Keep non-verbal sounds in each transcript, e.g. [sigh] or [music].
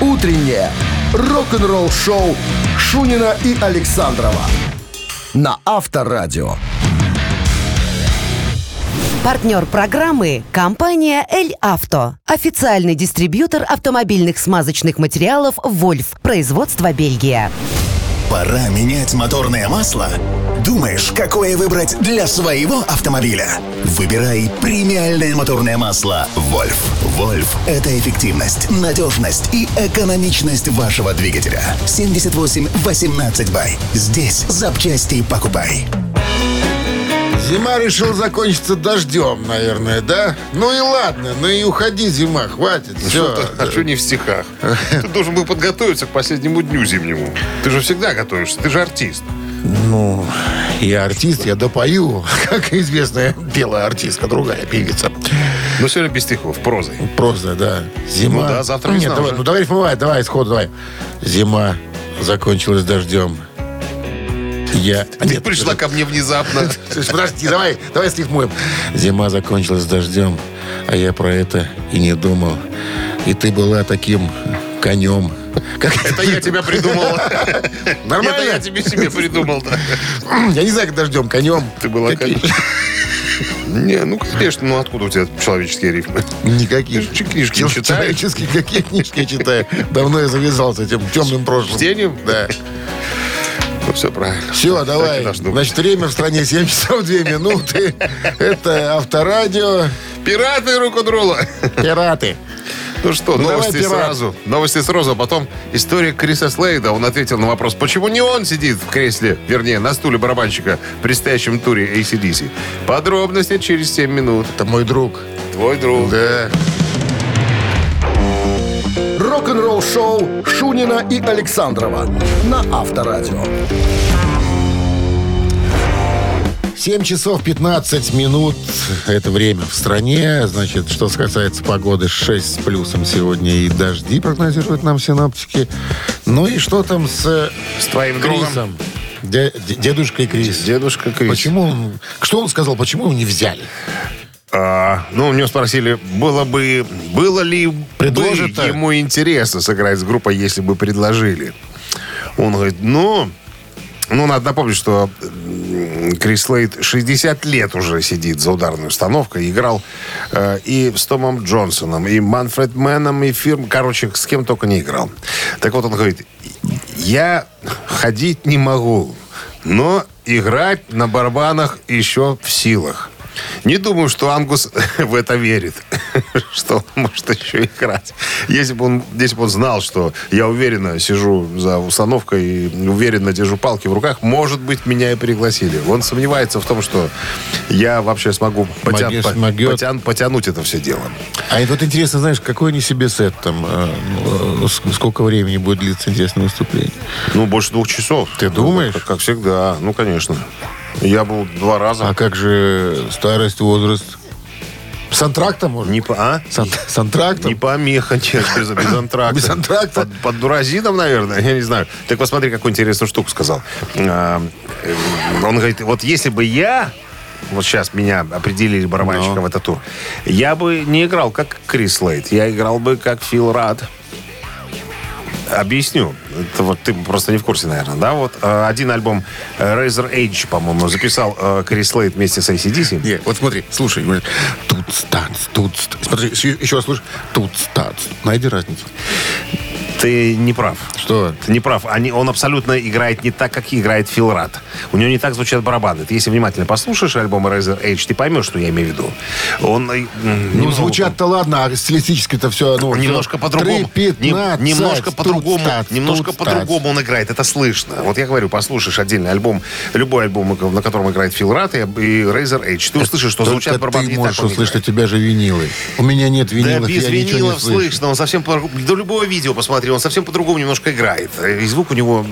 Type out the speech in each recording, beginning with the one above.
Утреннее рок-н-ролл-шоу Шунина и Александрова на Авторадио. Партнер программы – компания «Эль Авто». Официальный дистрибьютор автомобильных смазочных материалов «Вольф». Производство Бельгия. Пора менять моторное масло? Думаешь, какое выбрать для своего автомобиля? Выбирай премиальное моторное масло «Вольф». «Вольф» — это эффективность, надежность и экономичность вашего двигателя. 78 18 бай. Здесь запчасти покупай. Зима решила закончиться дождем, наверное, да? Ну и ладно, ну и уходи, зима, хватит. Все. А что не в стихах? [laughs] Ты должен был подготовиться к последнему дню зимнему. Ты же всегда готовишься, ты же артист. Ну, я артист, я допою, [laughs] как известная белая артистка, другая певица. Но сегодня без стихов, прозой. Просто, да. Зима. Ну да, завтра Нет, весна давай, уже. ну давай рифмовать, давай, сходу, давай. Зима закончилась дождем. Я... Ты Нет, пришла ко мне внезапно. [laughs] Подожди, давай, давай срифмуем. Зима закончилась дождем, а я про это и не думал. И ты была таким конем. Как Это я тебя придумал. [laughs] Нормально? Это я тебе себе придумал, да. Я не знаю, как дождем, конем. Ты была конем. Не, ну, конечно, ну откуда у тебя человеческие рифмы? Никаких. Ты же книжки читаешь? Человеческие [laughs] какие книжки я читаю. Давно я завязал с этим темным прошлым. Чтением? Да. [laughs] Ну, все правильно. Все, давай. Значит, время в стране 7 часов 2 минуты. Это Авторадио. Пираты рок-н-ролла. Пираты. Ну что, Ну, новости сразу. Новости сразу, а потом история Криса Слейда. Он ответил на вопрос, почему не он сидит в кресле, вернее, на стуле барабанщика в предстоящем туре ACDC. Подробности через 7 минут. Это мой друг. Твой друг. Да. Рок-н-ролл-шоу Шунина и Александрова на Авторадио. 7 часов 15 минут. Это время в стране. Значит, что касается погоды, 6 с плюсом сегодня и дожди прогнозируют нам синоптики. Ну и что там с, С твоим другом. Крисом? Дя- д- дедушкой Крис. Дедушка Крис. Почему он, что он сказал, почему его не взяли? А, ну, у него спросили, было бы, было ли Предложат, бы ему интересно сыграть с группой, если бы предложили. Он говорит, ну, ну, надо напомнить, что Крис Лейд 60 лет уже сидит за ударной установкой. Играл э, и с Томом Джонсоном, и Манфред Мэном, и фирм. Короче, с кем только не играл. Так вот, он говорит, я ходить не могу, но играть на барабанах еще в силах. Не думаю, что Ангус [laughs] в это верит, [laughs] что он может еще играть. Если бы он, если бы он знал, что я уверенно сижу за установкой и уверенно держу палки в руках, может быть, меня и пригласили. Он сомневается в том, что я вообще смогу потя- Могешь, по- могет. потян- потянуть это все дело. А это вот интересно, знаешь, какой они себе сет там, э, ну, э, сколько времени будет длиться интересное выступление? Ну, больше двух часов. Ты думаешь? Как, как всегда. Ну, конечно. Я был два раза. А как же старость, возраст? С антрактом, может? Не по... А? С, ан- с антрактом? Не помеха, без, без антракта. Без антракта? Под, под дуразином, наверное, я не знаю. Так посмотри, какую интересную штуку сказал. А, э, Он говорит, вот если бы я, вот сейчас меня определили барабанщиком в этот тур, я бы не играл как Крис Лейт, я играл бы как Фил Рад. Объясню. Это вот ты просто не в курсе, наверное, да? Вот э, один альбом э, Razor Age, по-моему, записал э, Крис Лейт вместе с ACDC. Не, вот смотри, слушай, говорит, тут станц, тут ст- Смотри, еще, раз слушай, тут станц. Найди разницу. Ты не прав. Что? Ты не прав. Они, он абсолютно играет не так, как играет Фил Рад. У него не так звучат барабаны. Ты если внимательно послушаешь альбом Razor Age, ты поймешь, что я имею в виду. Он, э, Ну, звучат-то ладно, а стилистически-то все, ну, Немножко по-другому. 3:15, Нем- немножко по-другому. Немножко по-другому он играет. Это слышно. Вот я говорю, послушаешь отдельный альбом, любой альбом, на котором играет Фил Рад и, и Razor Edge, ты услышишь, что звучат барабаны ты не так, можешь он услышать, у тебя же винилы. У меня нет Да винилов, без я ничего не винилов слышно. Он совсем до любого видео посмотри, он совсем по-другому немножко играет. И звук у него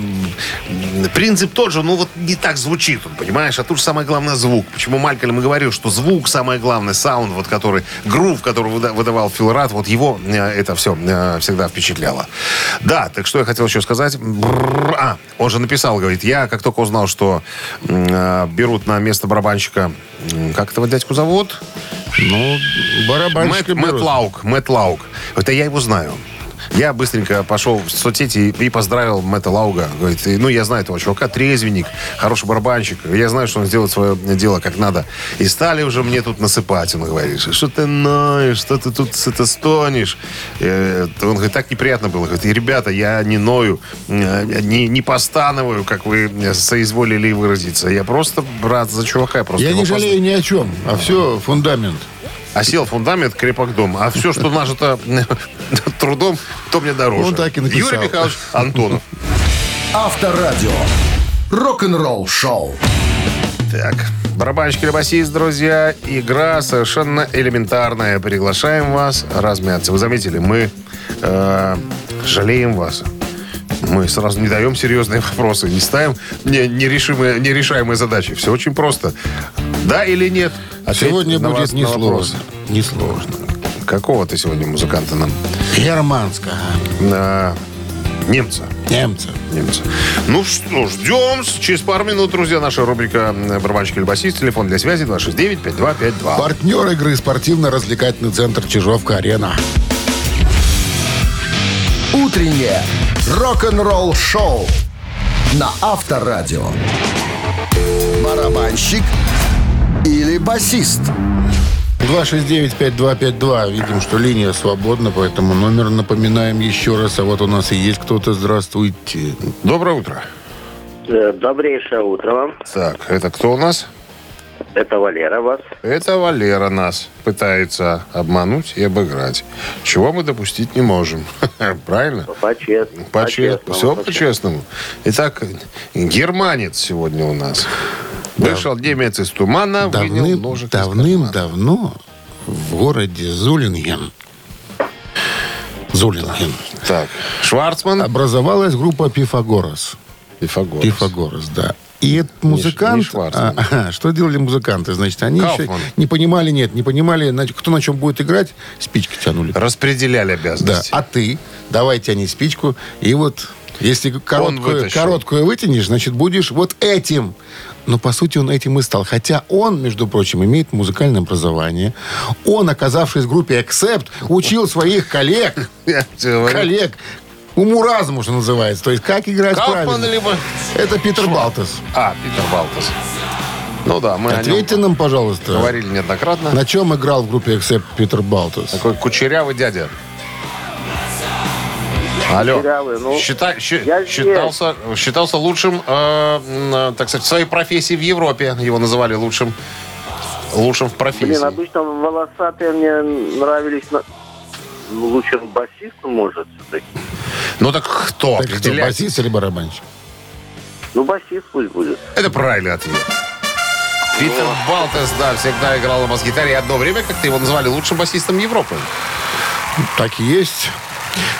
принцип тот же, но вот не так звучит он, понимаешь? А тут же самое главное звук. Почему Малькольм и говорил, что звук самое главное, саунд, вот который, грув, который выда- выдавал Фил Радд, вот его э, это все всегда впечатляло. Да, так что я хотел еще сказать. Бррр, А, он же написал, говорит, я как только узнал, что э, берут на место барабанщика, как этого дядьку зовут? Ну, барабанщика Мэтт, Мэтт. Лауг, Мэтт Лауг. Это я его знаю. Я быстренько пошел в соцсети и, и поздравил Мэтта Лауга. Говорит, ну, я знаю этого чувака, трезвенник, хороший барабанщик. Я знаю, что он сделает свое дело как надо. И стали уже мне тут насыпать. Он говорит, что ты ноешь, что ты тут это стонешь. Э, Он говорит, так неприятно было. Говорит, ребята, я не ною, э, не, не постановую, как вы соизволили выразиться. Я просто, брат, за чувака. Просто Я не жалею ни о чем, а все фундамент. А сел фундамент, крепок дом. А все, что нажито [laughs] трудом, то мне дороже. Он так и написал. Юрий Михайлович Антонов. Авторадио. Рок-н-ролл шоу. Так, барабанщик или басист, друзья. Игра совершенно элементарная. Приглашаем вас размяться. Вы заметили, мы э, жалеем вас. Мы сразу не даем серьезные [laughs] вопросы, не ставим не- нерешимые, нерешаемые задачи. Все очень просто. Да или нет? А Ответь сегодня будет несложно. Несложно. Какого ты сегодня музыканта нам? Германская. На немца. Немцы. Немца. Ну что, ждем. Через пару минут, друзья, наша рубрика «Барабанщик или басист». Телефон для связи 269-5252. Партнер игры спортивно-развлекательный центр Чижовка-Арена. Утреннее рок-н-ролл шоу на Авторадио. Барабанщик или басист? 269-5252. Видим, что линия свободна, поэтому номер напоминаем еще раз. А вот у нас и есть кто-то. Здравствуйте. Доброе утро. Э, Добрейшее утро вам. Так, это кто у нас? Это Валера вас. Это Валера нас пытается обмануть и обыграть. Чего мы допустить не можем. [laughs] Правильно? По-честному. По-честному. Все по-честному. Итак, германец сегодня у нас. Вышел немец из тумана, Давным, ножик давным-давно в городе Зулинген Зулинген Так, Шварцман, образовалась группа Пифагорос. Пифагорас. Пифагорос, да. И этот музыкант... не Шварцман. а, ага, [laughs] что делали музыканты? Значит, они еще Кауфман. не понимали, нет, не понимали, кто на чем будет играть, спички тянули. Распределяли Да, обязанности. а ты, давайте они спичку, и вот если короткую, короткую вытянешь, значит, будешь вот этим. Но, по сути, он этим и стал. Хотя он, между прочим, имеет музыкальное образование. Он, оказавшись в группе Accept, учил своих коллег, [laughs] коллег, уму-разуму, что называется. То есть, как играть Кауфман правильно. либо... Это Питер Балтас. А, Питер Балтас. Ну да, мы Ответьте нам, пожалуйста, говорили неоднократно. на чем играл в группе Accept Питер Балтас? Такой кучерявый дядя. Алло. Кучерявый, ну, Счита- здесь. считался, считался лучшим, э, м, так сказать, в своей профессии в Европе. Его называли лучшим, лучшим в профессии. Блин, обычно волосатые мне нравились на... ну, лучше басисту, может, все-таки. Ну так кто Так кто, басист или барабанщик? Ну, басист пусть будет. Это правильный ответ. Питер Балтес, да, всегда играл на бас-гитаре. И одно время как-то его называли лучшим басистом Европы. Так и есть.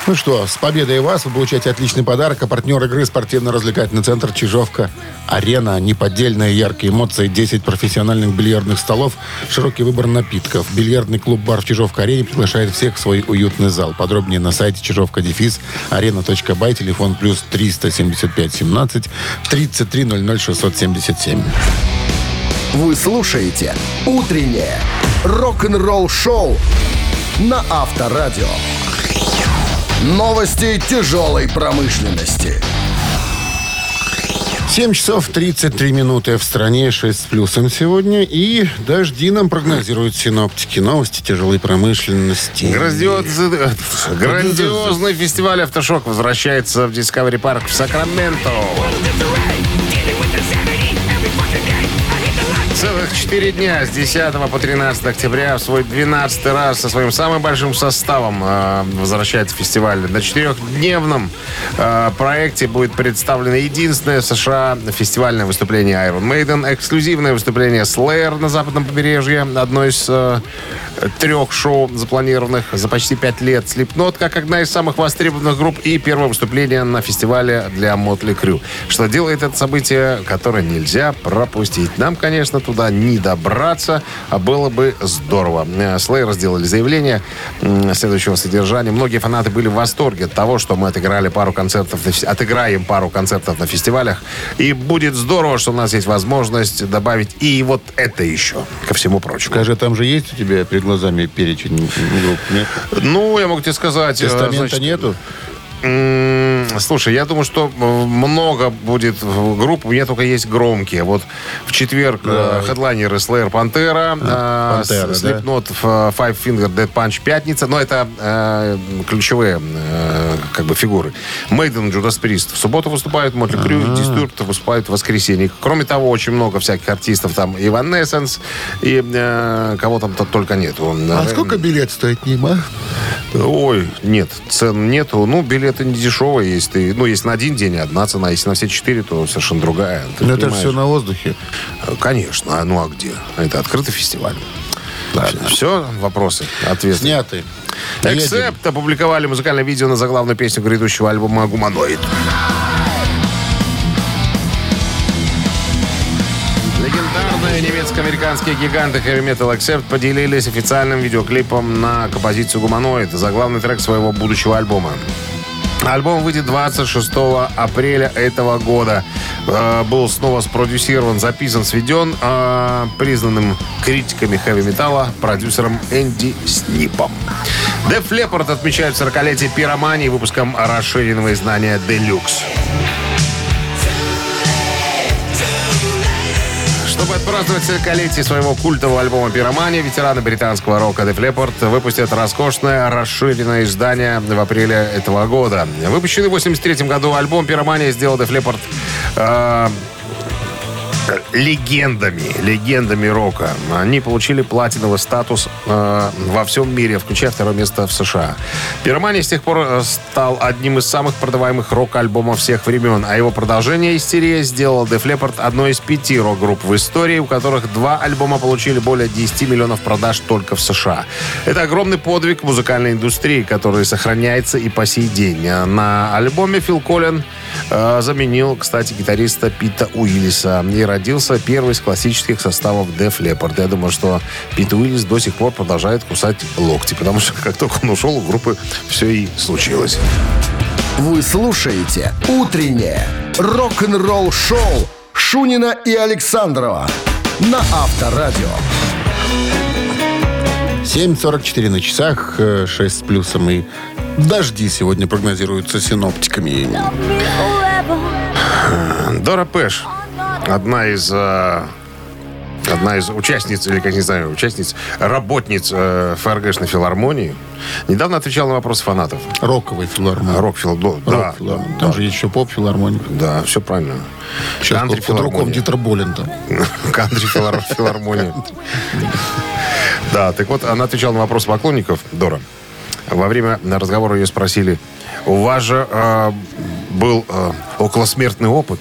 Ну что, с победой вас вы получаете отличный подарок. А партнер игры спортивно-развлекательный центр Чижовка. Арена. Неподдельные яркие эмоции. 10 профессиональных бильярдных столов. Широкий выбор напитков. Бильярдный клуб-бар в Чижовка-арене приглашает всех в свой уютный зал. Подробнее на сайте чижовка дефис арена.бай. Телефон плюс 375 17 33 00 677. Вы слушаете «Утреннее рок-н-ролл-шоу» на Авторадио. Новости тяжелой промышленности. 7 часов 33 минуты в стране, 6 с плюсом сегодня. И дожди нам прогнозируют синоптики. Новости тяжелой промышленности. Грандиозный, грандиозный фестиваль «Автошок» возвращается в Discovery Парк в Сакраменто. Целых четыре дня с 10 по 13 октября в свой 12 раз со своим самым большим составом э, возвращается фестиваль. На четырехдневном э, проекте будет представлено единственное в США фестивальное выступление Iron Maiden, эксклюзивное выступление Slayer на западном побережье, одно из э, трех шоу, запланированных за почти пять лет. Slipknot, как одна из самых востребованных групп, и первое выступление на фестивале для Motley Crue. Что делает это событие, которое нельзя пропустить. Нам, конечно, туда не добраться, а было бы здорово. Э, Slayer сделали заявление следующего содержания. Многие фанаты были в восторге от того, что мы отыграли пару концертов, на отыграем пару концертов на фестивалях. И будет здорово, что у нас есть возможность добавить и вот это еще, ко всему прочему. Скажи, там же есть у тебя приглашение глазами перечень групп? Нет? Ну, я могу тебе сказать... э, Тестамента значит, нету? Слушай, я думаю, что э, много будет групп. У меня только есть громкие. Вот в четверг э, хедлайнеры Slayer Пантера, Пантера, да? Slipknot, F- Five Finger Dead Punch Пятница. Но это э, ключевые э, как бы фигуры. Мейден, Judas Priest в субботу выступают, Мотли Крю, Disturbed выступают в воскресенье. Кроме того, очень много всяких артистов. Там Evanescence и э, кого там -то только нету. А Э, сколько билет стоит, Нима? Ой, нет, цен нету. Ну, билеты не дешевые есть. Ты, ну, если на один день одна цена, если на все четыре, то совершенно другая. Ты Ну, это все на воздухе. Конечно. А ну а где? Это открытый фестиваль. Все, вопросы, ответы. Сняты. Эксепт опубликовали музыкальное видео на заглавную песню грядущего альбома «Гуманоид». Легендарные немецко-американские гиганты Heavy Metal Accept поделились официальным видеоклипом на композицию «Гуманоид», заглавный трек своего будущего альбома. Альбом выйдет 26 апреля этого года. Э, Был снова спродюсирован, записан, сведен э, признанным критиками хэви-металла продюсером Энди Снипом. Def Leppard отмечает 40-летие пиромании выпуском расширенного издания «Делюкс». Чтобы отпраздновать 40-летие своего культового альбома «Пиромания», ветераны британского рока Def Leppard выпустят роскошное расширенное издание в апреле этого года. Выпущенный в 83 году альбом «Пиромания» сделал Def Leppard э, легендами, легендами рока. Они получили платиновый статус э, во всем мире, включая второе место в США. Пиромания с тех пор э, стал одним из самых продаваемых рок-альбомов всех времен, а его продолжение «Истерия» сделал Def Leppard одной из пяти рок-групп в истории, у которых два альбома получили более 10 миллионов продаж только в США. Это огромный подвиг музыкальной индустрии, который сохраняется и по сей день. А На альбоме Фил Коллин э, заменил, кстати, гитариста Пита Уиллиса. И родился первый из классических составов Def Leppard. Я думаю, что Пит Уиллис до сих пор продолжает кусать локти, потому что как только он ушел, у группы все и случилось. Вы слушаете «Утреннее рок-н-ролл-шоу» Шунина и Александрова на Авторадио. 7.44 на часах, э, 6 с плюсом и дожди сегодня прогнозируются синоптиками. Дора Пэш, одна из... э, Одна из участниц, или, как не знаю, участниц, работниц э, ФРГшной филармонии, недавно отвечала на вопросы фанатов. Роковый филармония. Рок-фил... ну, Да, Рок-филармония. да, Там да. же есть еще поп-филармония. Да, все правильно. Сейчас Кантри под, под руком. Дитер Болин там. [laughs] Кантри филар- филармония. [laughs] Да, так вот, она отвечала на вопрос поклонников, Дора. Во время разговора ее спросили, у вас же э, был э, околосмертный опыт?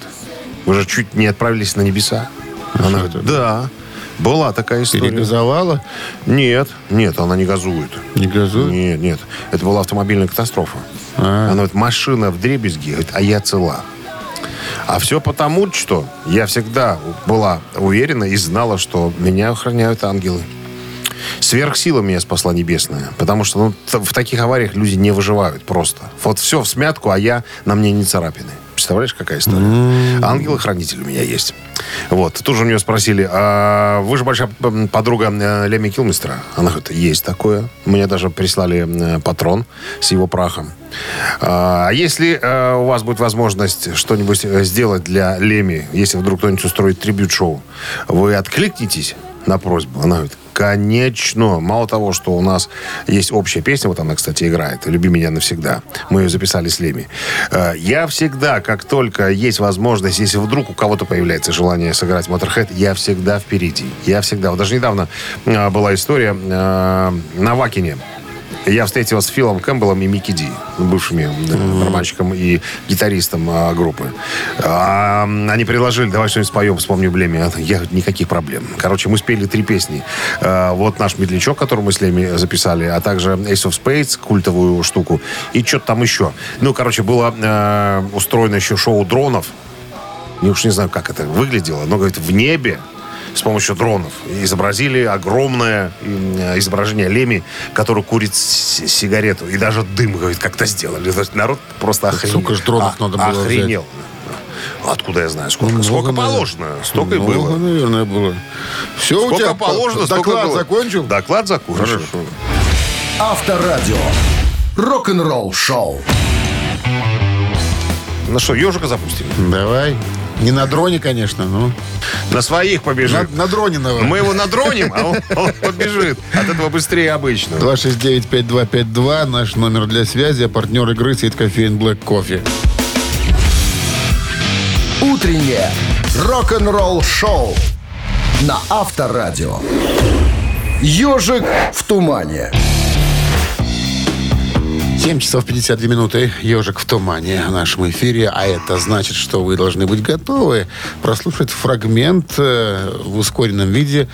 Вы же чуть не отправились на небеса. Она говорит, да, была такая история. Перегазовала, Нет, нет, она не газует. не газует. Нет, нет. Это была автомобильная катастрофа. А. Она говорит, машина в дребезги, говорит, а я цела. А все потому, что я всегда была уверена и знала, что меня охраняют ангелы. Сверхсила меня спасла небесная. Потому что ну, в таких авариях люди не выживают просто. Вот все в смятку, а я на мне не царапины. Представляешь, какая история? Ангел-хранитель у меня есть. Вот. Тут же у нее спросили, а вы же большая подруга э, Леми Килмистера? Она говорит, есть такое. Мне даже прислали э, патрон с его прахом. А если э, у вас будет возможность что-нибудь сделать для Леми, если вдруг кто-нибудь устроит трибют-шоу, вы откликнетесь на просьбу? Она говорит, конечно. Мало того, что у нас есть общая песня, вот она, кстати, играет, «Люби меня навсегда». Мы ее записали с Леми. Э, Я всегда, как только есть возможность, если вдруг у кого-то появляется желание сыграть Motorhead, я всегда впереди. Я всегда. Вот даже недавно э, была история э, на Вакине. Я встретился с Филом Кэмпбеллом и Микки Ди, бывшими э, барабанщиком и гитаристом э, группы. А, они предложили, давай что-нибудь споем, вспомню Блеми. Я никаких проблем. Короче, мы спели три песни. Э, вот наш медлячок, который мы с Леми записали, а также Ace of Spades, культовую штуку, и что-то там еще. Ну, короче, было э, устроено еще шоу дронов. Я уж не знаю, как это выглядело, но, говорит, в небе с помощью дронов изобразили огромное м, изображение Леми, который курит сигарету. И даже дым, говорит, как-то сделали. То есть народ просто охренел. сколько ж дронов надо было Охренел. Откуда я знаю? Сколько, Много, сколько наверное. положено, столько и Много, было. наверное, было. Все у Сколько тебя положено, столько доклад было. закончил? Доклад закончил. Хорошо. Авторадио. Рок-н-ролл шоу. Ну что, ежика запустим? Давай. Не на дроне, конечно, но На своих на, побежит. на дрониного. Мы его надроним, а он, он побежит. От этого быстрее обычного. 269-5252, наш номер для связи, а партнер игры сеть кофеин Black Кофе. Утреннее рок-н-ролл шоу на Авторадио. Ежик в тумане. 7 часов 52 минуты. Ежик в тумане в нашем эфире. А это значит, что вы должны быть готовы прослушать фрагмент э, в ускоренном виде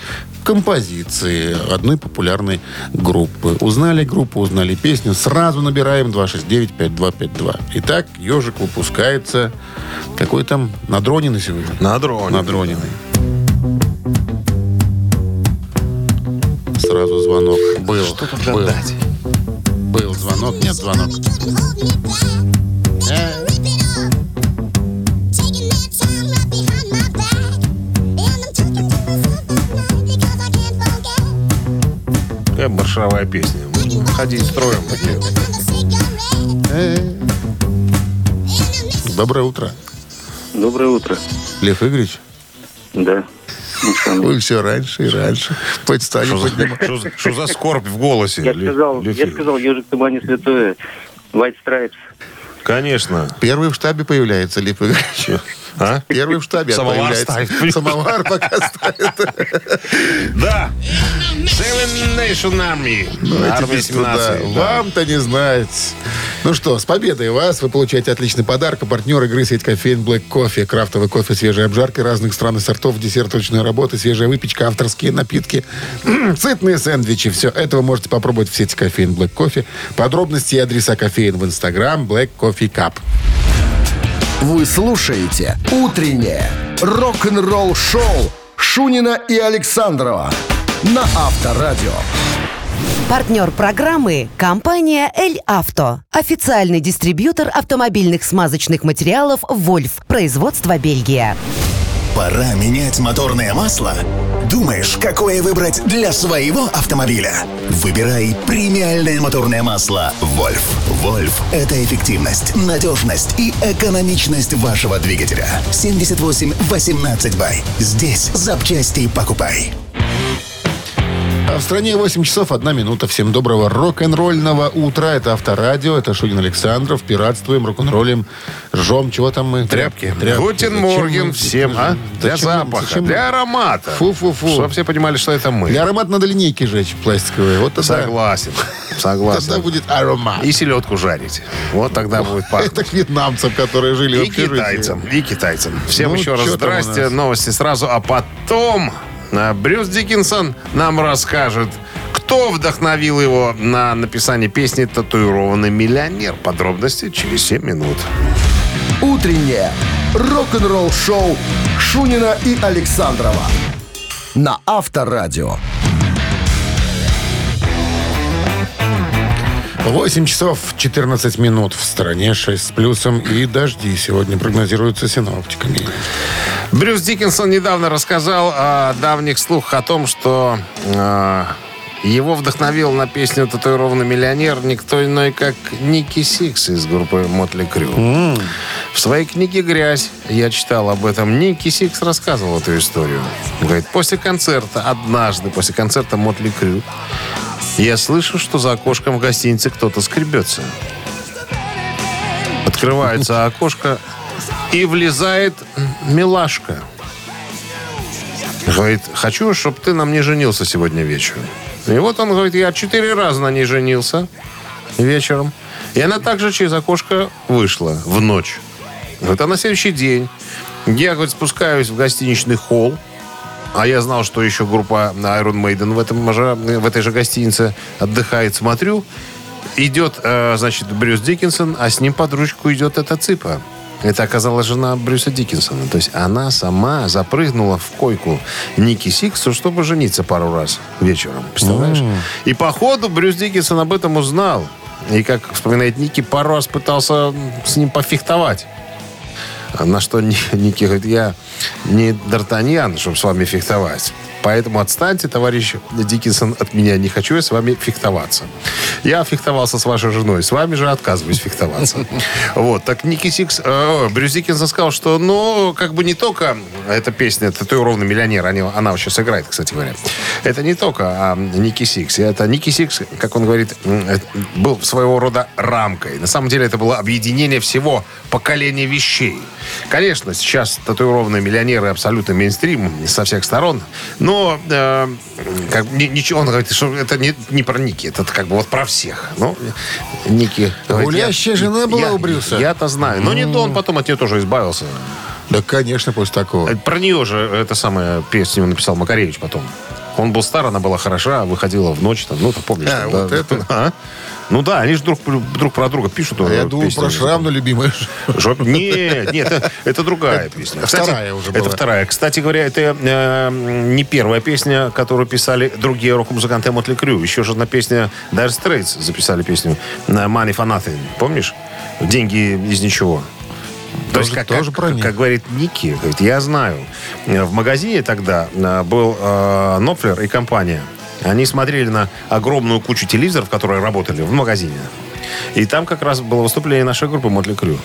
композиции одной популярной группы. Узнали группу, узнали песню, сразу набираем 269-5252. Итак, ежик выпускается. Какой там? Надроненный сегодня? Надроненный. Надроненный. Сразу звонок. Был. Что тут был. гадать? Был звонок, нет звонок. Какая маршовая песня. Ходить строем под нее. Доброе утро. Доброе утро. Лев Игоревич, Да. Вы все раньше и раньше. Подстали Что за, что скорбь в голосе? Я сказал, я сказал, ежик тумане святое. White Stripes. Конечно. Первый в штабе появляется Лев Игоревич. А? Первый в штабе Самовар ставит. Самовар пока ставит. Да. Seven Nation Army. Ну, Армия без труда. 17. да. Вам-то не знать. Ну что, с победой вас. Вы получаете отличный подарок. А партнер игры сеть кофеин Black Coffee. Крафтовый кофе, свежие обжарки разных стран и сортов, десерт ручной работы, свежая выпечка, авторские напитки, сытные сэндвичи. Все это вы можете попробовать в сети кофеин Black Coffee. Подробности и адреса кофеин в Инстаграм Black Coffee Cup. Вы слушаете «Утреннее рок-н-ролл-шоу» Шунина и Александрова на Авторадио. Партнер программы – компания «Эль Авто». Официальный дистрибьютор автомобильных смазочных материалов «Вольф». Производство Бельгия. Пора менять моторное масло? Думаешь, какое выбрать для своего автомобиля? Выбирай премиальное моторное масло «Вольф». «Вольф» — это эффективность, надежность и экономичность вашего двигателя. 78-18 бай. Здесь запчасти покупай. А в стране 8 часов 1 минута. Всем доброго рок-н-ролльного утра. Это Авторадио, это Шунин Александров. Пиратствуем, рок-н-роллим, ржем. Чего там мы? Тряпки. Тряпки. Guten Morgen всем, а? Для Зачем запаха, зачем для аромата. Фу-фу-фу. Чтобы все понимали, что это мы. Для аромата надо линейки жечь пластиковые. Вот тогда, Согласен. тогда Согласен. будет аромат. И селедку жарить. Вот тогда будет пахнуть. [laughs] Это к вьетнамцам, которые жили в И китайцам, и китайцам. Всем Ну, еще раз здрасте, новости сразу, а потом Брюс Диккенсон нам расскажет, кто вдохновил его на написание песни «Татуированный миллионер». Подробности через 7 минут. Утреннее рок-н-ролл-шоу Шунина и Александрова на Авторадио. 8 часов 14 минут в стране, 6 с плюсом и дожди сегодня прогнозируются синоптиками. Брюс Диккенсон недавно рассказал о давних слухах о том, что э, его вдохновил на песню «Татуированный миллионер» никто иной, как Ники Сикс из группы Мотли Крю. В своей книге «Грязь» я читал об этом. Ники Сикс рассказывал эту историю. Он говорит, после концерта, однажды после концерта Мотли Крю, я слышу, что за окошком в гостинице кто-то скребется. Открывается окошко, и влезает милашка. Говорит, хочу, чтобы ты на мне женился сегодня вечером. И вот он говорит, я четыре раза на ней женился вечером. И она также через окошко вышла в ночь. Говорит, а на следующий день я, говорит, спускаюсь в гостиничный холл, а я знал, что еще группа Iron Maiden в, этом же, в этой же гостинице отдыхает. Смотрю, идет, э, значит, Брюс Диккенсон, а с ним под ручку идет эта цыпа. Это оказалась жена Брюса Диккенсона. То есть она сама запрыгнула в койку Ники Сиксу, чтобы жениться пару раз вечером. Представляешь? И по ходу Брюс Диккенсон об этом узнал. И, как вспоминает Ники, пару раз пытался с ним пофехтовать. На что Ни- Ники говорит, я не Д'Артаньян, чтобы с вами фехтовать. Поэтому отстаньте, товарищ Диккенсон, от меня. Не хочу я с вами фехтоваться. Я фехтовался с вашей женой. С вами же отказываюсь фехтоваться. [laughs] Вот. Так Ники Сикс... э, Брюс Диккенсон сказал, что, ну, как бы не только эта песня «Татуированный миллионер», они- она вот сейчас играет, кстати говоря. Это не только а, Ники Сикс. Это Ники Сикс, как он говорит, э, был своего рода рамкой. На самом деле это было объединение всего поколения вещей. Конечно, сейчас татуированные миллионеры абсолютно мейнстрим со всех сторон. Но э, как, ни- ничего, он говорит, что это не, не про Ники, это как бы вот про всех. Ну, Ники... говорит, Гулящая я- жена была я- у Брюса? Я-то знаю. Но не то, он потом от нее тоже избавился. Да, конечно, после такого. Э, Про нее же это самая песню написал Макаревич потом. Он был стар, она была хороша, выходила в ночь. Там, ну, ты помнишь. А, там, вот да, это? А? Ну да, они же друг, друг про друга пишут. А э, я думал песни. про шрам на любимый. Жоп- Нет, нет, это, это другая песня. вторая уже Это была. вторая. Кстати говоря, это э, не первая песня, которую писали другие рок-музыканты Мотли Крю. Еще же одна песня Dire Straits записали песню на Money for Nothing. Помнишь? Деньги из ничего. То Тоже- есть, как, тоже как- как говорит Ники, говорит, я знаю. В магазине тогда э, был э, Нопфлер и компания. Они смотрели на огромную кучу телевизоров, которые работали в магазине. И там как раз было выступление нашей группы Мотли Крю.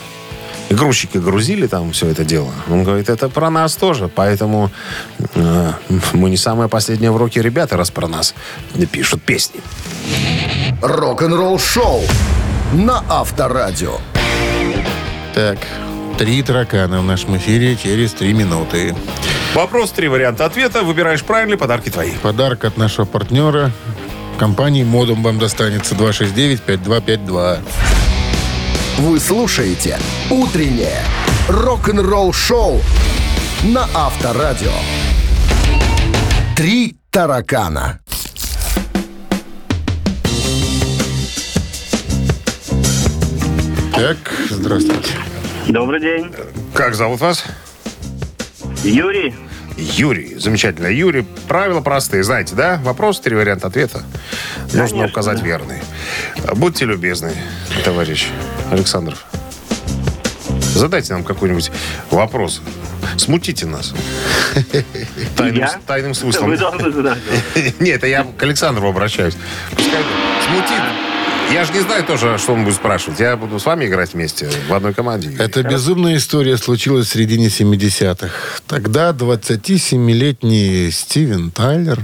И грузчики грузили там все это дело. Он говорит, это про нас тоже, поэтому э, мы не самые последние в роке ребята, раз про нас пишут песни. Рок-н-ролл шоу на Авторадио. Так, три таракана в нашем эфире через три минуты. Вопрос, три варианта ответа. Выбираешь правильный, подарки твои. Подарок от нашего партнера. Компании «Модум» вам достанется 269-5252. Вы слушаете «Утреннее рок-н-ролл шоу» на Авторадио. Три таракана. Так, здравствуйте. Добрый день. Как зовут вас? Юрий. Юрий. Замечательно. Юрий, правила простые. Знаете, да? Вопрос, три варианта ответа. Нужно Конечно, указать да. верный. Будьте любезны, товарищ Александров. Задайте нам какой-нибудь вопрос. Смутите нас. [laughs] Тайным, Я? тайным смыслом. Вы должны знать. [laughs] Нет, это я к Александру обращаюсь. Пускай смутит. Я же не знаю тоже, что он будет спрашивать. Я буду с вами играть вместе в одной команде. Это безумная история случилась в середине 70-х. Тогда 27-летний Стивен Тайлер,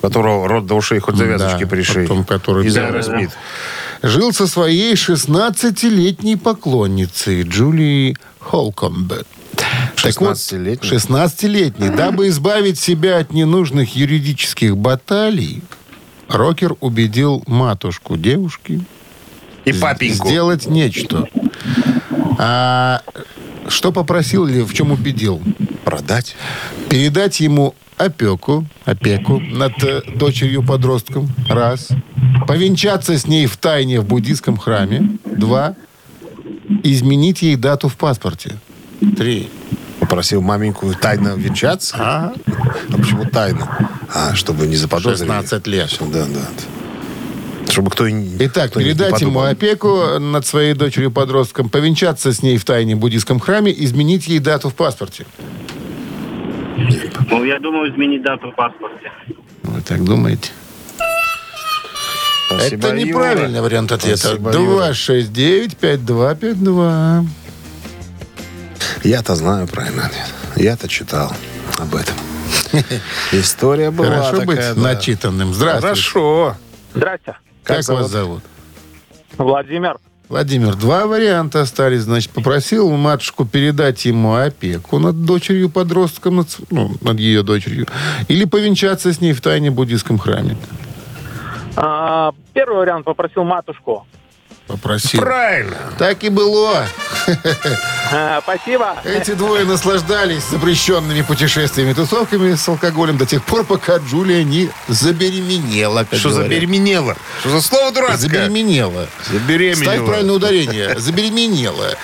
Которого рот до ушей хоть завязочки Да, пришей. потом который- Из Да, Аэросмит. жил со своей 16-летней поклонницей Джулией Холкомбет. Так вот, 16-летней? 16-летний. Дабы избавить себя от ненужных юридических баталий, рокер убедил матушку девушки И папеньку. сделать нечто. А что попросил или в чем убедил? Продать. Передать ему опеку, опеку над э, дочерью-подростком. Раз. Повенчаться с ней в тайне в буддийском храме. Два. Изменить ей дату в паспорте. Три. Попросил маменьку тайно венчаться. А? А почему тайно? А, чтобы не заподозрили. 16 лет. Да, да. Чтобы кто Итак, кто не передать ему опеку над своей дочерью-подростком, повенчаться с ней в тайне в буддийском храме, изменить ей дату в паспорте. Ну, я думаю, изменить дату в паспорте. Вы так думаете? Спасибо, Это Юра. неправильный вариант ответа. Спасибо, Юра. 269-5252. Я-то знаю правильно ответ. Я-то читал об этом. [laughs] История была Хорошо такая, быть да. начитанным. Здравствуйте. Хорошо. Здрасте. Как, Как зовут? вас зовут? Владимир. Владимир, два варианта остались. Значит, попросил матушку передать ему опеку над дочерью подростком, над, ну, над ее дочерью, или повенчаться с ней в тайне буддийском храме. А, первый вариант попросил матушку. Попросил. Правильно. Так и было. А, спасибо. Эти двое наслаждались запрещенными путешествиями тусовками с алкоголем до тех пор, пока Джулия не забеременела. как Что говорят. беременела? Что за слово дурацкое? Забеременела. Забеременела. Ставь правильное ударение. Забеременела.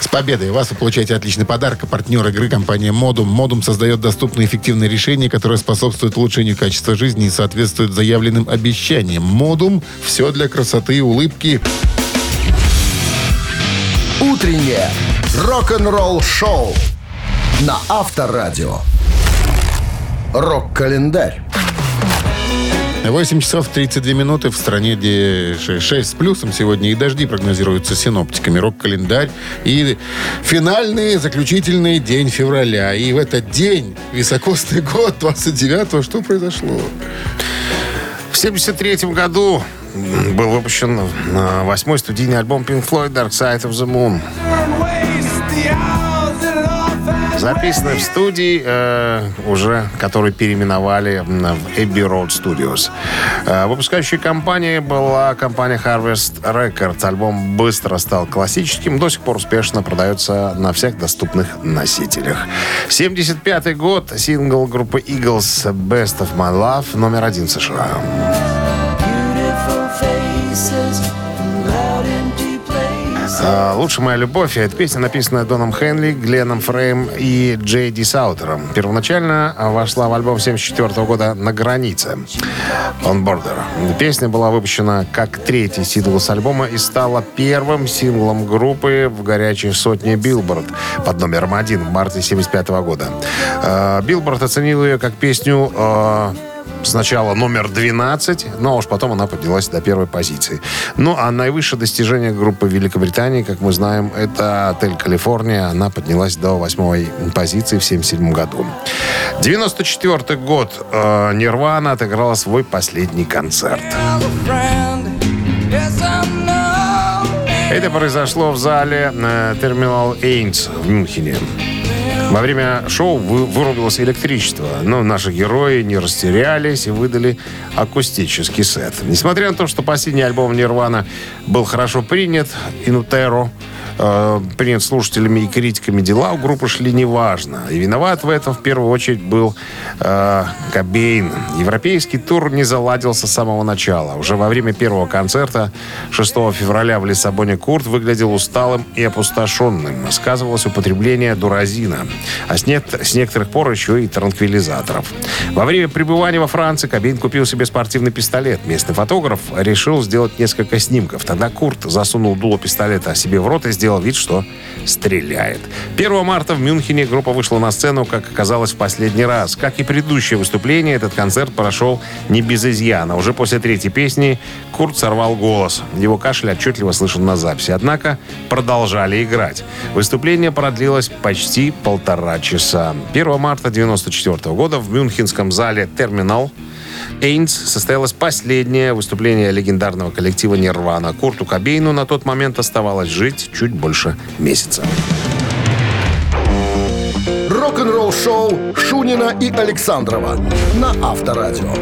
С победой вас вы получаете отличный подарок. Партнер игры компания Модум. Модум создает доступные и эффективные решения, которые способствуют улучшению качества жизни и соответствуют заявленным обещаниям. Модум – все для красоты и улыбки. Утреннее Рок-н-ролл шоу на Авторадио. Рок-календарь. 8 часов 32 минуты в стране, где 6 с плюсом сегодня. И дожди прогнозируются синоптиками. Рок-календарь. И финальный, заключительный день февраля. И в этот день, високосный год, 29-го, что произошло? В 73 году был выпущен э, восьмой студийный альбом Pink Floyd Dark Side of the Moon. Записанный в студии, э, уже, который переименовали в Abbey Road Studios. Э, выпускающей компанией была компания Harvest Records. Альбом быстро стал классическим, до сих пор успешно продается на всех доступных носителях. 75 год, сингл группы Eagles Best of My Love номер один США. А, «Лучше моя любовь» — это песня, написанная Доном Хенли, Гленном Фреем и Джей Ди Саутером. Первоначально вошла в альбом 74 года «На границе» «On Border». Песня была выпущена как третий сингл с альбома и стала первым синглом группы в горячей сотне Билборд под номером один в марте 75 года. Билборд оценил ее как песню а, сначала номер 12, но уж потом она поднялась до первой позиции. Ну, а наивысшее достижение группы Великобритании, как мы знаем, это отель «Калифорния». Она поднялась до восьмой позиции в 1977 году. 94 год. Э, Нирвана отыграла свой последний концерт. Это произошло в зале э, Терминал Эйнс в Мюнхене. Во время шоу вы, вырубилось электричество, но наши герои не растерялись и выдали акустический сет. Несмотря на то, что последний альбом Нирвана был хорошо принят, Инутеро, э, принят слушателями и критиками, дела у группы шли неважно. И виноват в этом в первую очередь был э, Кобейн. Европейский тур не заладился с самого начала. Уже во время первого концерта 6 февраля в Лиссабоне Курт выглядел усталым и опустошенным. Сказывалось употребление дуразина, а с, нет, с некоторых пор еще и транквилизаторов. Во время пребывания во Франции Кобейн купил себе спортивный пистолет. Местный фотограф решил сделать несколько снимков. Тогда Курт засунул дуло пистолета себе в рот и сделал вид, что стреляет. 1 марта в Мюнхене группа вышла на сцену, как оказалось, в последний раз. Как и предыдущее выступление, этот концерт прошел не без изъяна. Уже после третьей песни Курт сорвал голос. Его кашель отчетливо слышен на записи. Однако продолжали играть. Выступление продлилось почти полтора часа. 1 марта 1994 года в мюнхенском зале «Терминал» Эйнс состоялось последнее выступление легендарного коллектива «Нирвана». Курту Кобейну на тот момент оставалось жить чуть больше месяца. Рок-н-ролл шоу Шунина и Александрова на Авторадио.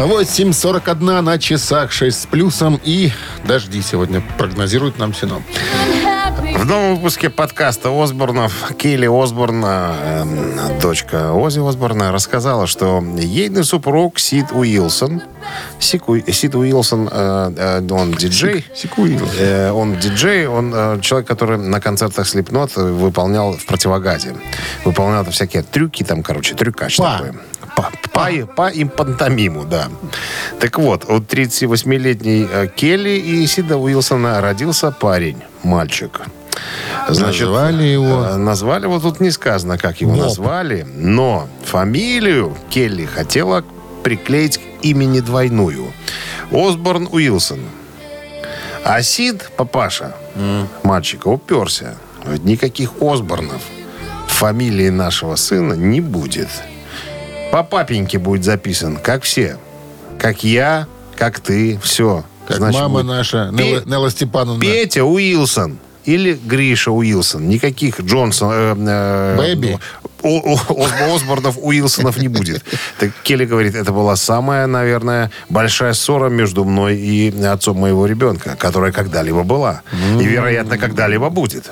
8.41 на часах 6 с плюсом. И дожди сегодня прогнозируют нам сином. В новом выпуске подкаста Осборнов Кейли Осборн, э, дочка Ози Осборна, рассказала, что ейный супруг Сид Уилсон, Сику, Сид Уилсон, э, э, он диджей. Уилсон. Э, он диджей, он э, человек, который на концертах Слепнот выполнял в противогазе. Выполнял там всякие трюки, там, короче, трюкач Па. такой. По, по, по им пантомиму, да. Так вот, у 38-летней э, Келли и Сида Уилсона родился парень, мальчик. Назвали его? э, Назвали его, тут не сказано, как его Моп. назвали, но фамилию Келли хотела приклеить к имени двойную. Осборн Уилсон. А Сид, папаша, мальчика, уперся. Говорит, Никаких Осборнов фамилии нашего сына не будет. По папеньке будет записан, как все. Как я, как ты, все. Как мама наша, Нелла, Пе- Нелла Степановна. Петя Уилсон или Гриша Уилсон. Никаких Джонсон... э, э, Бэби. О- о- Осбо- Осборнов, Уилсонов не будет. Так Келли говорит, это была самая, наверное, большая ссора между мной и отцом моего ребенка, которая когда-либо была. И, вероятно, когда-либо будет.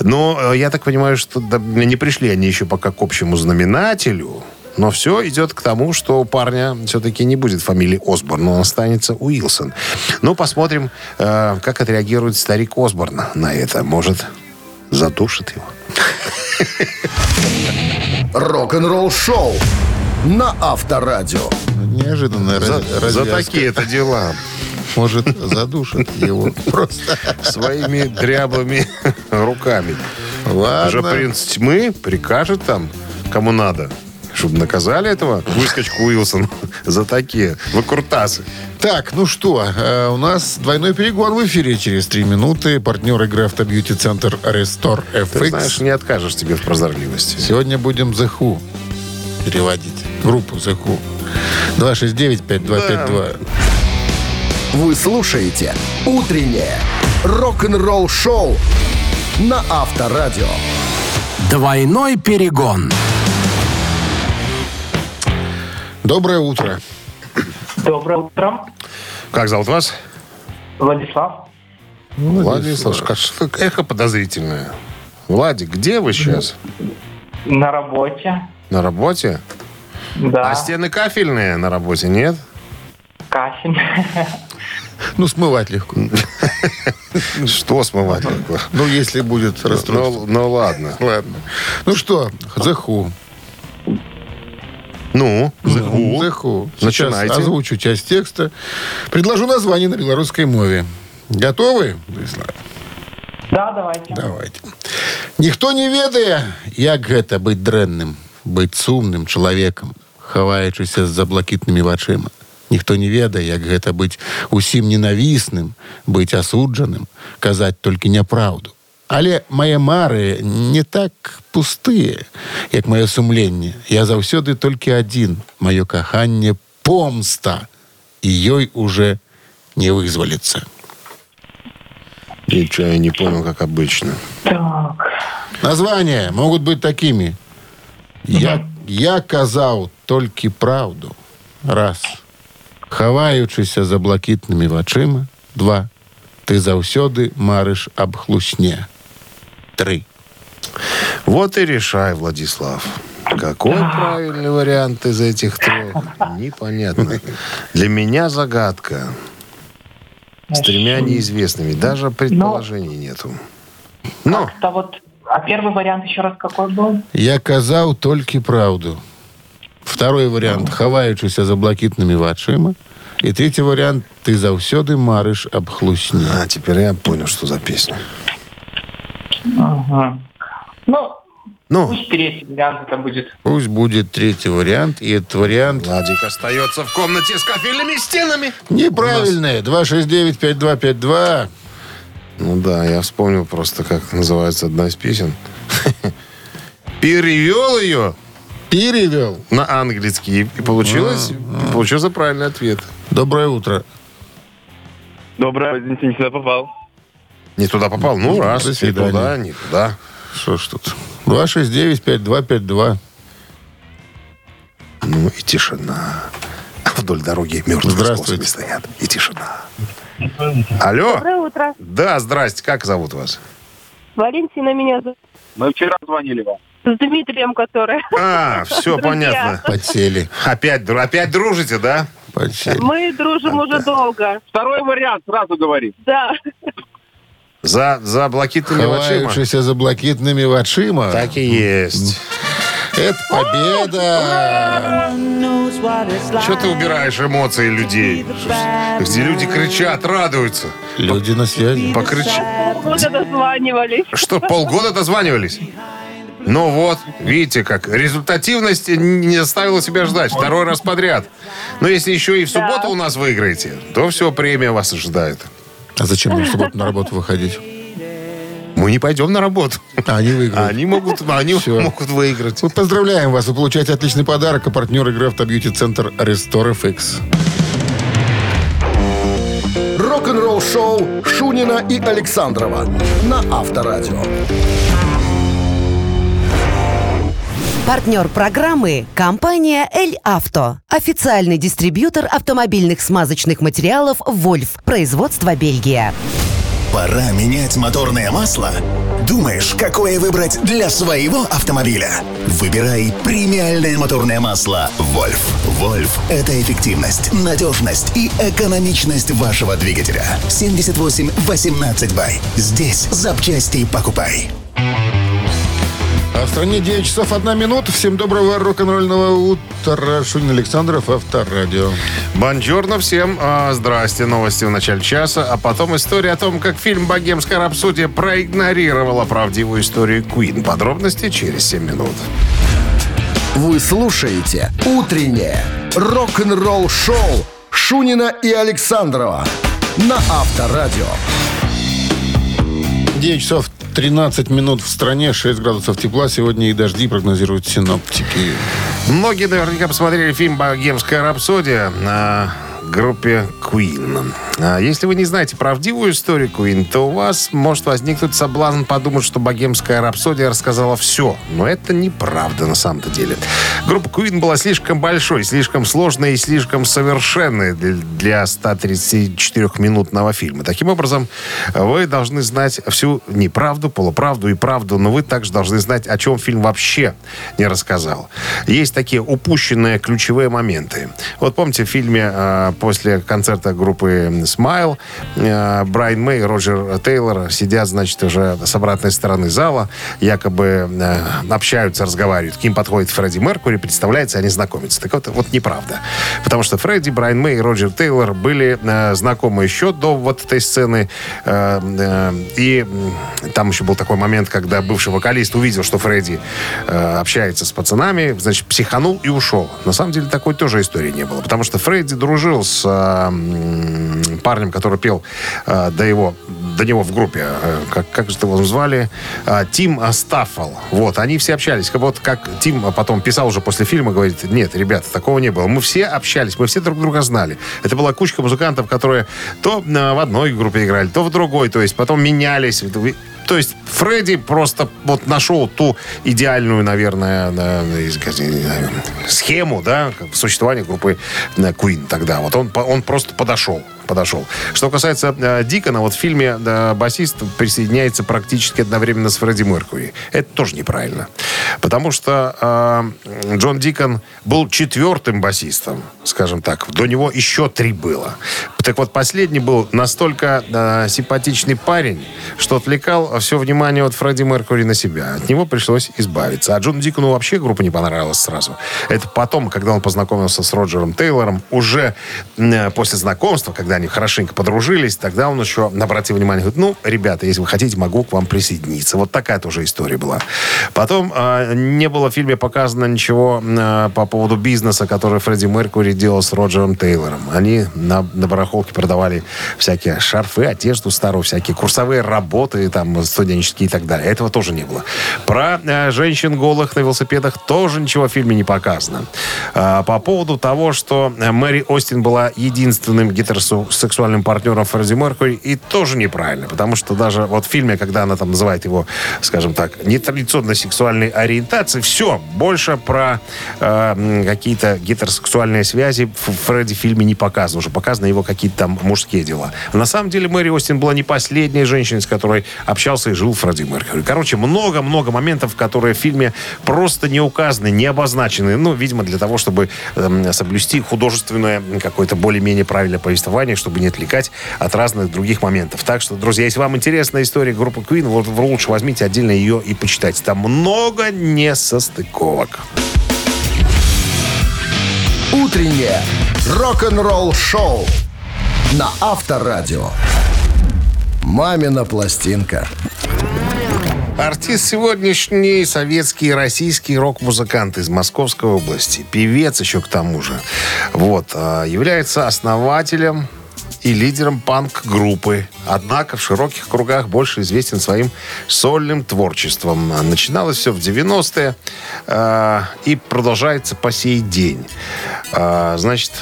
Но э, я так понимаю, что не пришли они еще пока к общему знаменателю. Но все идет к тому, что у парня все-таки не будет фамилии Осборн, он останется Уилсон. Ну, посмотрим, э, как отреагирует старик Осборн на это. Может, задушит его. Рок-н-ролл шоу на Авторадио. Неожиданная За, раз- за такие-то дела. Может, задушат его просто. Своими дряблыми руками. Уже Ладно. принц тьмы прикажет там, кому надо, чтобы наказали этого выскочку Уилсон [laughs] за такие выкрутасы. Так, ну что, э, у нас двойной перегон в эфире через три минуты. Партнер игры автобьюти-центр Restore Ты FX. знаешь, не откажешь тебе в прозорливости. Сегодня будем The Who переводить. Группу The Who. 269-5252. Вы слушаете «Утреннее рок-н-ролл-шоу» на Авторадио. Двойной перегон. Доброе утро. Доброе утро. Как зовут вас? Владислав. Владислав, как что эхо подозрительное. Владик, где вы сейчас? На работе. На работе? Да. А стены кафельные на работе, нет? Кафель. Ну, смывать легко. Что смывать? легко? Ну, если будет расстройство. Ну, ну ладно. Ладно. Ну что, The Who. Ну, The Who. Сейчас Начинайте. озвучу часть текста. Предложу название на белорусской мове. Готовы, Владислав? Да, давайте. Давайте. Ніхто не ведае, як гэта быць дрэнным, быць сумным чалавекам, хаваючыся з-за блакітнымі вачыма. Ніхто не ведае, як гэта быць усім ненавісным, быць асуджаным, казаць толькі няпраўду. Але мае мары не так пустыя, як маё сумленне. Я заўсёды толькі адзін, маё каханне помста, і ёй уже не вызваліцца. Ничего я не понял, как обычно. Так. Названия могут быть такими. Я, я казаў толькі праўду. Раз. Хаваючыся за блакітнымі вачыма. Два. Ты заўсёды марыш аб хлусне. Три. Вот и решай, Владислав. Какой правильный вариант из этих трех? Непонятно. Для меня загадка. С тремя неизвестными. Даже предположений нету. Ну, Как-то вот... А первый вариант еще раз какой был? Я казаў толькі праўду. Второй вариант. Хаваючыся за блакітнымі вачыма. І третий вариант. Ты заўсёды марыш аб хлусне. а теперь я понял, что за песня. Ага. Ну, Ну, пусть третий вариант это будет. Пусть будет третий вариант. И этот вариант Владик остается в комнате с кафельными стенами. неправильный. 269-5252. Ну да, я вспомнил просто, как называется одна из песен. [laughs] Перевел ее Перевел. на английский. И получилось, и получился правильный ответ. Доброе утро. Доброе. Извините, не сюда попал. Не туда попал? Ну, раз. До Не туда, не туда. Что ж тут? 269-5252. Ну и тишина. Вдоль дороги мертвые Здравствуйте. стоят. И тишина. Алло. Доброе утро. Да, здрасте. Как зовут вас? Валентина меня зовут. Мы вчера звонили вам. С Дмитрием, который. А, все Друзья. понятно. Подсели. Опять, опять дружите, да? Подсели. Мы дружим уже долго. Второй вариант сразу говорит. Да. За, за блокитными вачима? Хаваючыся за блакітнымі вачыма. Так и есть. Это победа. Что ты убираешь эмоции людей? Где люди кричат, радуются. Люди на связи. Покричи. Полгода дозванивались. Что, полгода дозванивались? Ну вот, видите как, результативность не заставила себя ждать. Второй раз подряд. Но если еще и в субботу у нас выиграете, то все, премия вас ожидает. А зачем нам в субботу на работу выходить? Мы не пойдем на работу. А они выиграют. Они могут, они Всё. могут выиграть. Мы поздравляем вас. Вы получаете отличный подарок. А партнер игры Автобьюти-центр Restore FX. Рок-н-ролл-шоу Шунина и Александрова на Авторадио. Партнер программы – компания «Эль Авто». Официальный дистрибьютор автомобильных смазочных материалов «Вольф». Производство Бельгия. Пора менять моторное масло? Думаешь, какое выбрать для своего автомобиля? Выбирай премиальное моторное масло «Вольф». «Вольф» — это эффективность, надежность и экономичность вашего двигателя. 78 18 бай. Здесь запчасти покупай. А в стране 9 часов 1 минута. Всем доброго рок-н-ролльного утра. Шунин Александров, Авторадио. Бонжорно всем. А, здрасте. Новости в начале часа. А потом история о том, как фильм «Богемская рапсодия» проигнорировала правдивую историю Queen. Подробности через 7 минут. Вы слушаете «Утреннее рок-н-ролл-шоу» Шунина и Александрова на Авторадио. 9 часов 13 минут в стране, 6 градусов тепла. Сегодня и дожди прогнозируют синоптики. Многие наверняка посмотрели фильм «Богемская рапсодия» на группе Queen. А если вы не знаете правдивую историю Queen, то у вас может возникнуть соблазн подумать, что «Богемская рапсодия» рассказала все. Но это неправда на самом-то деле. Группа Queen была слишком большой, слишком сложной и слишком совершенной для 134-минутного фильма. Таким образом, вы должны знать всю неправду, полуправду и правду, но вы также должны знать, о чем фильм вообще не рассказал. Есть такие упущенные ключевые моменты. Вот помните в фильме э, после концерта группы Smile э, Брайан Мэй Роджер Тейлор сидят, значит, уже с обратной стороны зала, якобы э, общаются, разговаривают. К ним подходит Фредди Меркури, представляется, они знакомятся. Так вот, вот неправда. Потому что Фредди, Брайан Мэй и Роджер Тейлор были э, знакомы еще до вот этой сцены. И там еще был такой момент, когда бывший вокалист увидел, что Фредди общается с пацанами, значит, психанул и ушел. На самом деле такой тоже истории не было. Потому что Фредди дружил с э, м, парнем, который пел э, до его до него в группе, э, как, как же его звали, Э, Тим Стаффал. Вот, они все общались. Вот как Тим потом писал уже после фильма, говорит, нет, ребята, такого не было. Мы все общались, мы все друг друга знали. Это была кучка музыкантов, которые то э, в одной группе играли, то в другой, то есть потом менялись. То есть Фредди просто вот нашел ту идеальную, наверное, схему, да, существования группы э, Queen тогда. Вот он, он просто подошел подошел. Что касается э, Дикона, вот в фильме э, басист присоединяется практически одновременно с Фредди Меркури. Это тоже неправильно. Потому что э, Джон Дикон был четвертым басистом, скажем так. До него еще три было. Так вот, последний был настолько э, симпатичный парень, что отвлекал все внимание от Фредди Меркури на себя. От него пришлось избавиться. А Джону Дикону вообще группа не понравилась сразу. Это потом, когда он познакомился с Роджером Тейлором, уже э, после знакомства, когда они хорошенько подружились, тогда он еще обратил внимание, говорит, ну, ребята, если вы хотите, могу к вам присоединиться. Вот такая тоже история была. Потом э, не было в фильме показано ничего э, по поводу бизнеса, который Фредди Меркури делал с Роджером Тейлором. Они на, на барахолке продавали всякие шарфы, одежду старую, всякие курсовые работы, там, студенческие и так далее. Этого тоже не было. Про э, женщин голых на велосипедах тоже ничего в фильме не показано. А, по поводу того, что э, Мэри Остин была единственным гетеросексуальным партнером Фредди Меркури, и тоже неправильно, потому что даже вот в фильме, когда она там называет его, скажем так, нетрадиционной сексуальной ориентации, все, больше про э, какие-то гетеросексуальные связи в Фредди в фильме не показано. Уже показаны его какие-то там мужские дела. На самом деле Мэри Остин была не последней женщиной, с которой общался и жил Фредди Меркьюри. Короче, много-много моментов, которые в фильме просто не указаны, не обозначены. Ну, видимо, для того, чтобы эм, соблюсти художественное какое-то более-менее правильное повествование, чтобы не отвлекать от разных других моментов. Так что, друзья, если вам интересна история группы Queen, лучше возьмите отдельно ее и почитайте. Там много несостыковок. Утреннее рок-н-ролл-шоу на Авторадио. «Мамина пластинка». Артист сегодняшний советский и российский рок-музыкант из Московской области. Певец еще к тому же. Вот. а, Является основателем и лидером панк-группы. Однако в широких кругах больше известен своим сольным творчеством. Начиналось все в 90-е э, и продолжается по сей день. Э, значит,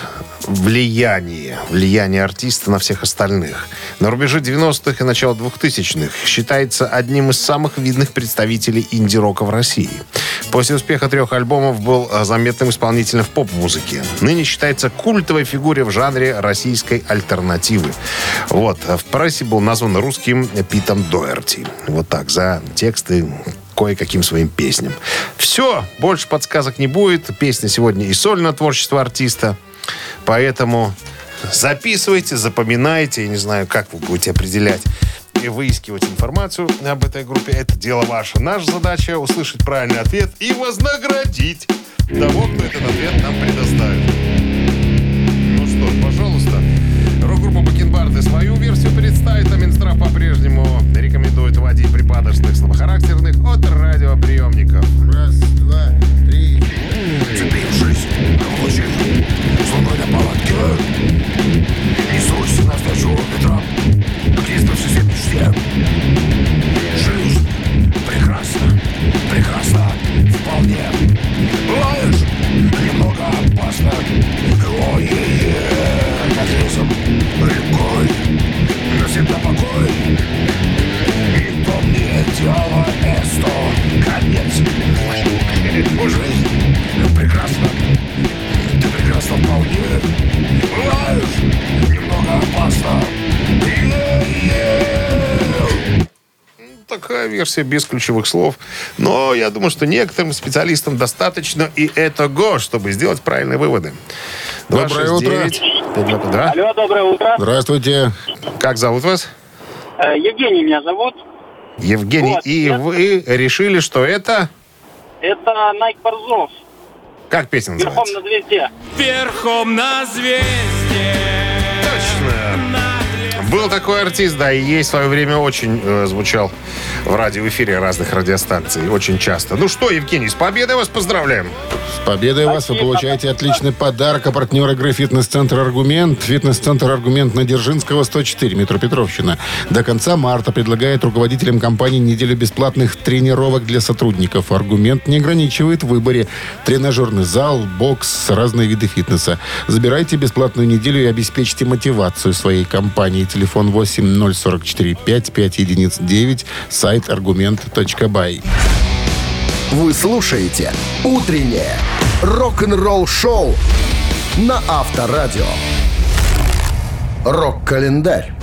влияние. Влияние артиста на всех остальных. На рубеже 90-х и начала 2000-х считается одним из самых видных представителей инди-рока в России. После успеха трех альбомов был э, заметным исполнителем в поп-музыке. Ныне считается культовой фигурой в жанре российской альтернативы. Вот. В прессе был назван русским Питом Доерти. Вот так, за тексты кое-каким своим песням. Все, больше подсказок не будет. Песня сегодня и сольное творчество артиста. Поэтому записывайте, запоминайте. Я не знаю, как вы будете определять и выискивать информацию об этой группе. Это дело ваше. Наша задача услышать правильный ответ и вознаградить того, кто этот ответ нам предоставит. Версия без ключевых слов. Но я думаю, что некоторым специалистам достаточно и этого, чтобы сделать правильные выводы. Доброе утро. 269-5252. Да? Алло, доброе утро. Здравствуйте. Как зовут вас? Э, Евгений меня зовут. Евгений. Вот, и я- вы решили, что это... Это Найк Борзов. Как песня Верхом называется? на звезде. Верхом на звезде. Точно. Был такой артист, да, и ей в свое время очень э, звучал в радиоэфире разных радиостанций. Очень часто. Ну что, Евгений, с победой вас поздравляем. С победой вас вы получаете отличный подарок. А партнер игры «Фитнес-центр Аргумент». «Фитнес-центр Аргумент» на Дзержинского, 104, метро Петровщина. До конца марта предлагает руководителям компании неделю бесплатных тренировок для сотрудников. «Аргумент» не ограничивает в выборе. Тренажерный зал, бокс, разные виды фитнеса. Забирайте бесплатную неделю и обеспечьте мотивацию своей компании. Телефон 8 044 5 5 единиц 9. Сайт аргумент.бай. Вы слушаете «Утреннее рок-н-ролл-шоу» на Авторадио. Рок-календарь.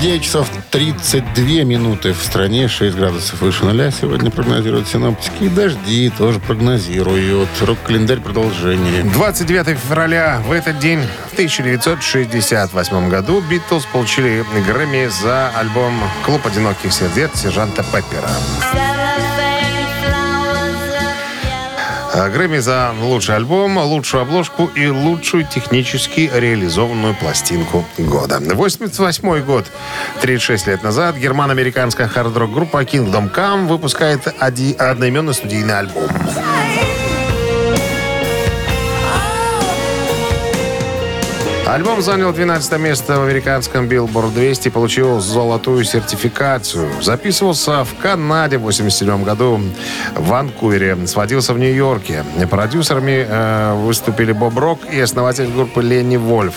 9 часов 32 минуты в стране, 6 градусов выше нуля. Сегодня прогнозируют синоптики. И дожди тоже прогнозируют. Рок-календарь продолжение. 29 февраля в этот день в 1968 году Битлз получили Грэмми за альбом «Клуб одиноких сердец» сержанта Пеппера. Грэмми за лучший альбом, лучшую обложку и лучшую технически реализованную пластинку года. 88 год, 36 лет назад, германо-американская хард-рок группа Kingdom Come выпускает оди- одноименный студийный альбом. Альбом занял 12 место в американском Billboard 200 и получил золотую сертификацию. Записывался в Канаде в 87 году, в Ванкувере, сводился в Нью-Йорке. Продюсерами э, выступили Боб Рок и основатель группы Ленни Вольф.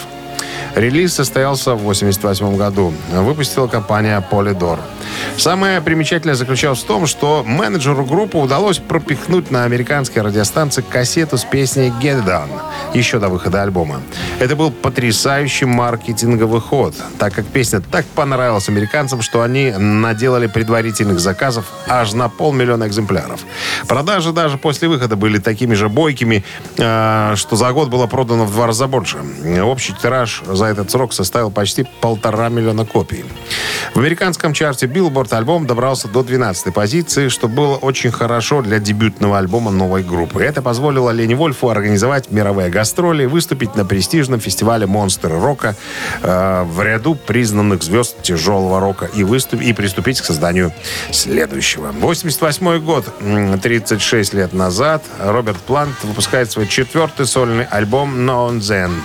Релиз состоялся в 1988 году. Выпустила компания Polydor. Самое примечательное заключалось в том, что менеджеру группы удалось пропихнуть на американской радиостанции кассету с песней «Get Done» еще до выхода альбома. Это был потрясающий маркетинговый ход, так как песня так понравилась американцам, что они наделали предварительных заказов аж на полмиллиона экземпляров. Продажи даже после выхода были такими же бойкими, э, что за год было продано в два раза больше. Общий тираж за этот срок составил почти полтора миллиона копий. В американском чарте Billboard альбом добрался до 12 позиции, что было очень хорошо для дебютного альбома новой группы. Это позволило Ленни Вольфу организовать мировые гастроли, выступить на престижном фестивале «Монстры рока» э, в ряду признанных звезд тяжелого рока и, выступ- и приступить к созданию следующего. 88 год, м, 36 лет назад, Роберт Плант выпускает свой четвертый сольный альбом «No One's End».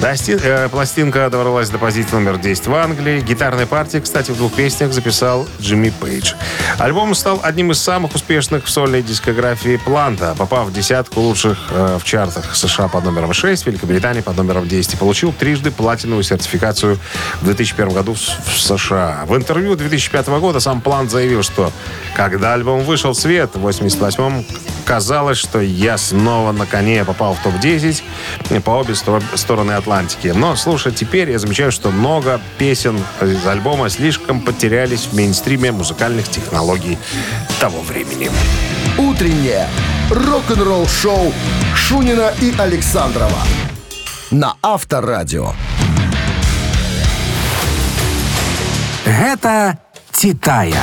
Дости- э, пластинка добралась до позиции номер 10 в Англии. Гитарные партии, кстати, в двух песнях записал Джимми Пейдж. Альбом стал одним из самых успешных в сольной дискографии Планта, попав в десятку лучших э, в чартах США под номером 6, Великобритании под номером 10 и получил трижды платиновую сертификацию в 2001 году в, в США. В интервью 2005 года сам Плант заявил, что когда альбом вышел в свет в 88-м, казалось, что я снова на коне я попал в топ-10 э, по обе стороны Атлантики. Но, слушай, теперь я замечаю, что много песен из альбома слишком потерялись в мейнстриме музыкальных технологий того времени. Утреннее рок-н-ролл-шоу Шунина и Александрова на Авторадио. Это Титая.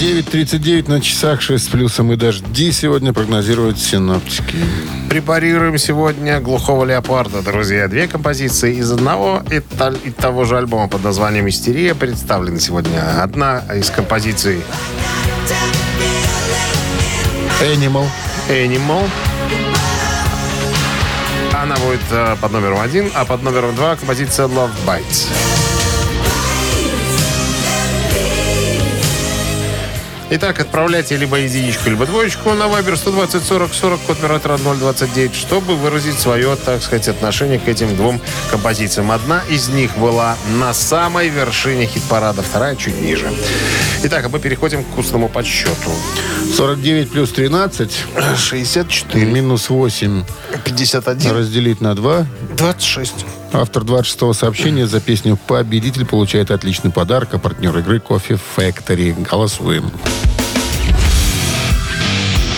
9.39 на часах, 6 с плюсом и дожди сегодня прогнозируют синоптики. Препарируем сегодня «Глухого леопарда», друзья. Две композиции из одного и, и того же альбома под названием «Истерия» представлены сегодня. Одна из композиций Animal. «Animal». Она будет э, под номером один, а под номером два композиция «Love Bites». Итак, отправляйте либо единичку, либо двоечку на Viber 120 40 40, код оператора 029, чтобы выразить свое, так сказать, отношение к этим двум композициям. Одна из них была на самой вершине хит-парада, вторая чуть ниже. Итак, а мы переходим к вкусному подсчету. 49 плюс 13 64. минус 8 51. разделить на 2. 26. Автор 26-го сообщения за песню «Победитель» получает отличный подарок, а партнер игры «Кофе Factory». Голосуем.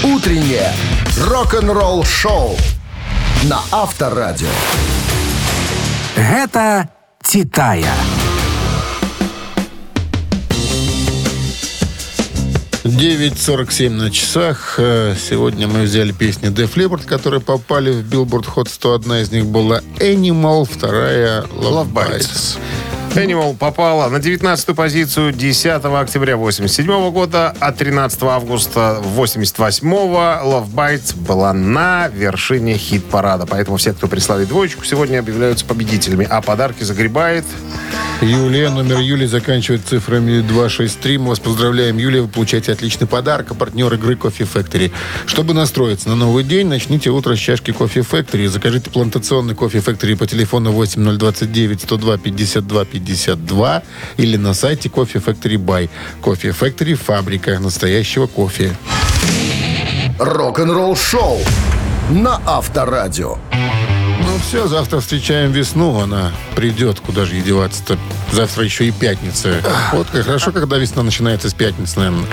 Утреннее рок-н-ролл-шоу на Авторадио. Гэта «Титая». 9.47 на часах. Э, Сегодня мы взяли песни Def Leppard, которые попали в Billboard Hot 100. Одна из них была Animal, вторая Love, Love Bites. Bites. Animal попала на 19-ю позицию 10 октября 87 года, а 13 августа 88 Love Bites была на вершине хит-парада. Поэтому все, кто прислали двоечку, сегодня объявляются победителями. А подарки загребает Юлия, номер Юлии заканчивает цифрами 263. Мы вас поздравляем, Юлия. Вы получаете отличный подарок. А партнер игры Coffee Factory. Чтобы настроиться на новый день, начните утро с чашки Coffee Factory. Закажите плантационный Coffee Factory по телефону 8029 102 52 52 или на сайте Coffee Factory Buy. Coffee Factory – фабрика настоящего кофе. Рок-н-ролл-шоу на Авторадио. Ну все, завтра встречаем весну. Она придет. Куда же ей деваться-то? Завтра еще и пятница. Вот как хорошо, когда весна начинается с пятницы, наверное.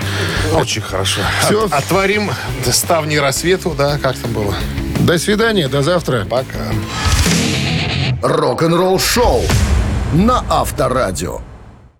очень хорошо. Всё. От- отворим ставни рассвету, да, как там было. До свидания, до завтра. Пока. Рок-н-ролл-шоу на Авторадио.